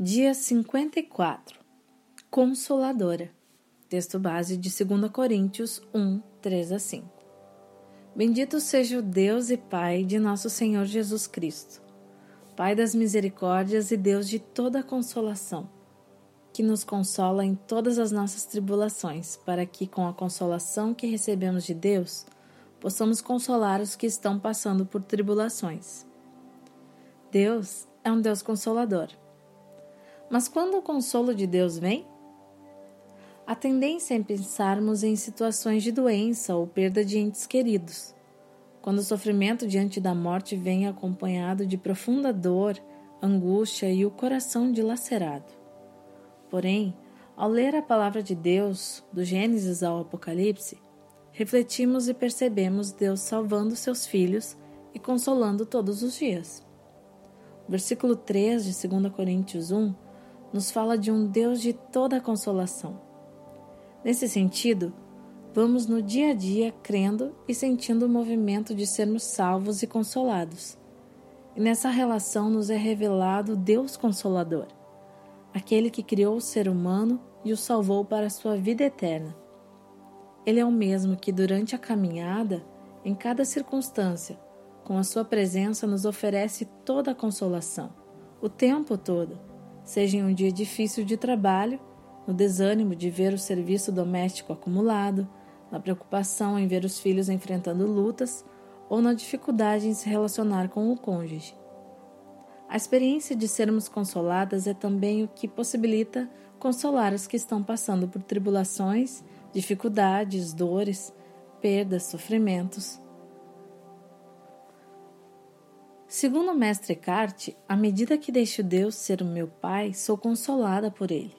Dia 54 Consoladora. Texto base de 2 Coríntios 1, 3 a 5. Bendito seja o Deus e Pai de nosso Senhor Jesus Cristo, Pai das misericórdias e Deus de toda consolação, que nos consola em todas as nossas tribulações, para que, com a consolação que recebemos de Deus, possamos consolar os que estão passando por tribulações. Deus é um Deus consolador. Mas quando o consolo de Deus vem? A tendência é pensarmos em situações de doença ou perda de entes queridos. Quando o sofrimento diante da morte vem acompanhado de profunda dor, angústia e o coração dilacerado. Porém, ao ler a palavra de Deus, do Gênesis ao Apocalipse, refletimos e percebemos Deus salvando seus filhos e consolando todos os dias. O versículo 3 de 2 Coríntios 1 nos fala de um Deus de toda consolação. Nesse sentido, vamos no dia a dia crendo e sentindo o movimento de sermos salvos e consolados. E nessa relação nos é revelado Deus Consolador, aquele que criou o ser humano e o salvou para a sua vida eterna. Ele é o mesmo que, durante a caminhada, em cada circunstância, com a sua presença, nos oferece toda a consolação, o tempo todo seja em um dia difícil de trabalho, no desânimo de ver o serviço doméstico acumulado, na preocupação em ver os filhos enfrentando lutas ou na dificuldade em se relacionar com o cônjuge. A experiência de sermos consoladas é também o que possibilita consolar os que estão passando por tribulações, dificuldades, dores, perdas, sofrimentos. Segundo o mestre Eckhart, à medida que deixo Deus ser o meu Pai, sou consolada por Ele.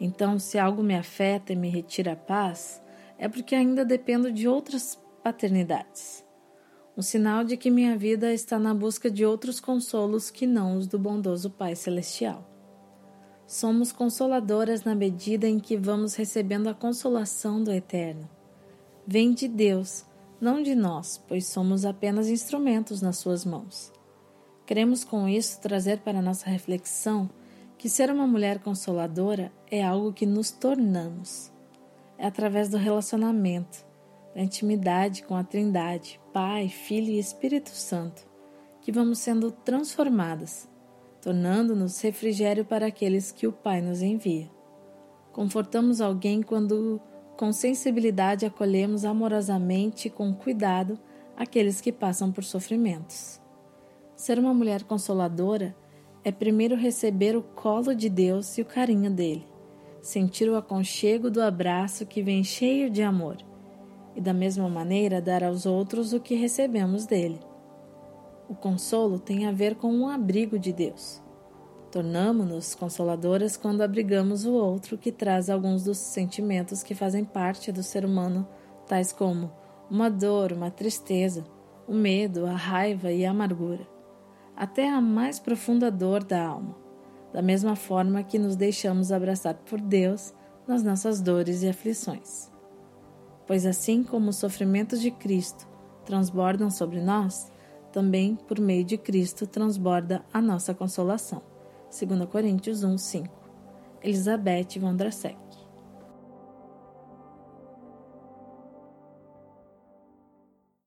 Então, se algo me afeta e me retira a paz, é porque ainda dependo de outras paternidades. Um sinal de que minha vida está na busca de outros consolos que não os do bondoso Pai Celestial. Somos consoladoras na medida em que vamos recebendo a consolação do Eterno. Vem de Deus não de nós, pois somos apenas instrumentos nas Suas mãos. Queremos com isso trazer para nossa reflexão que ser uma mulher consoladora é algo que nos tornamos. É através do relacionamento, da intimidade com a Trindade, Pai, Filho e Espírito Santo, que vamos sendo transformadas, tornando-nos refrigério para aqueles que o Pai nos envia. Confortamos alguém quando com sensibilidade acolhemos amorosamente e com cuidado aqueles que passam por sofrimentos. Ser uma mulher consoladora é primeiro receber o colo de Deus e o carinho dele, sentir o aconchego do abraço que vem cheio de amor, e da mesma maneira dar aos outros o que recebemos dele. O consolo tem a ver com um abrigo de Deus. Tornamo-nos consoladoras quando abrigamos o outro que traz alguns dos sentimentos que fazem parte do ser humano, tais como uma dor, uma tristeza, o medo, a raiva e a amargura, até a mais profunda dor da alma, da mesma forma que nos deixamos abraçar por Deus nas nossas dores e aflições. Pois assim como os sofrimentos de Cristo transbordam sobre nós, também por meio de Cristo transborda a nossa consolação. 2 Coríntios 1, 5. Elizabeth Vondrasek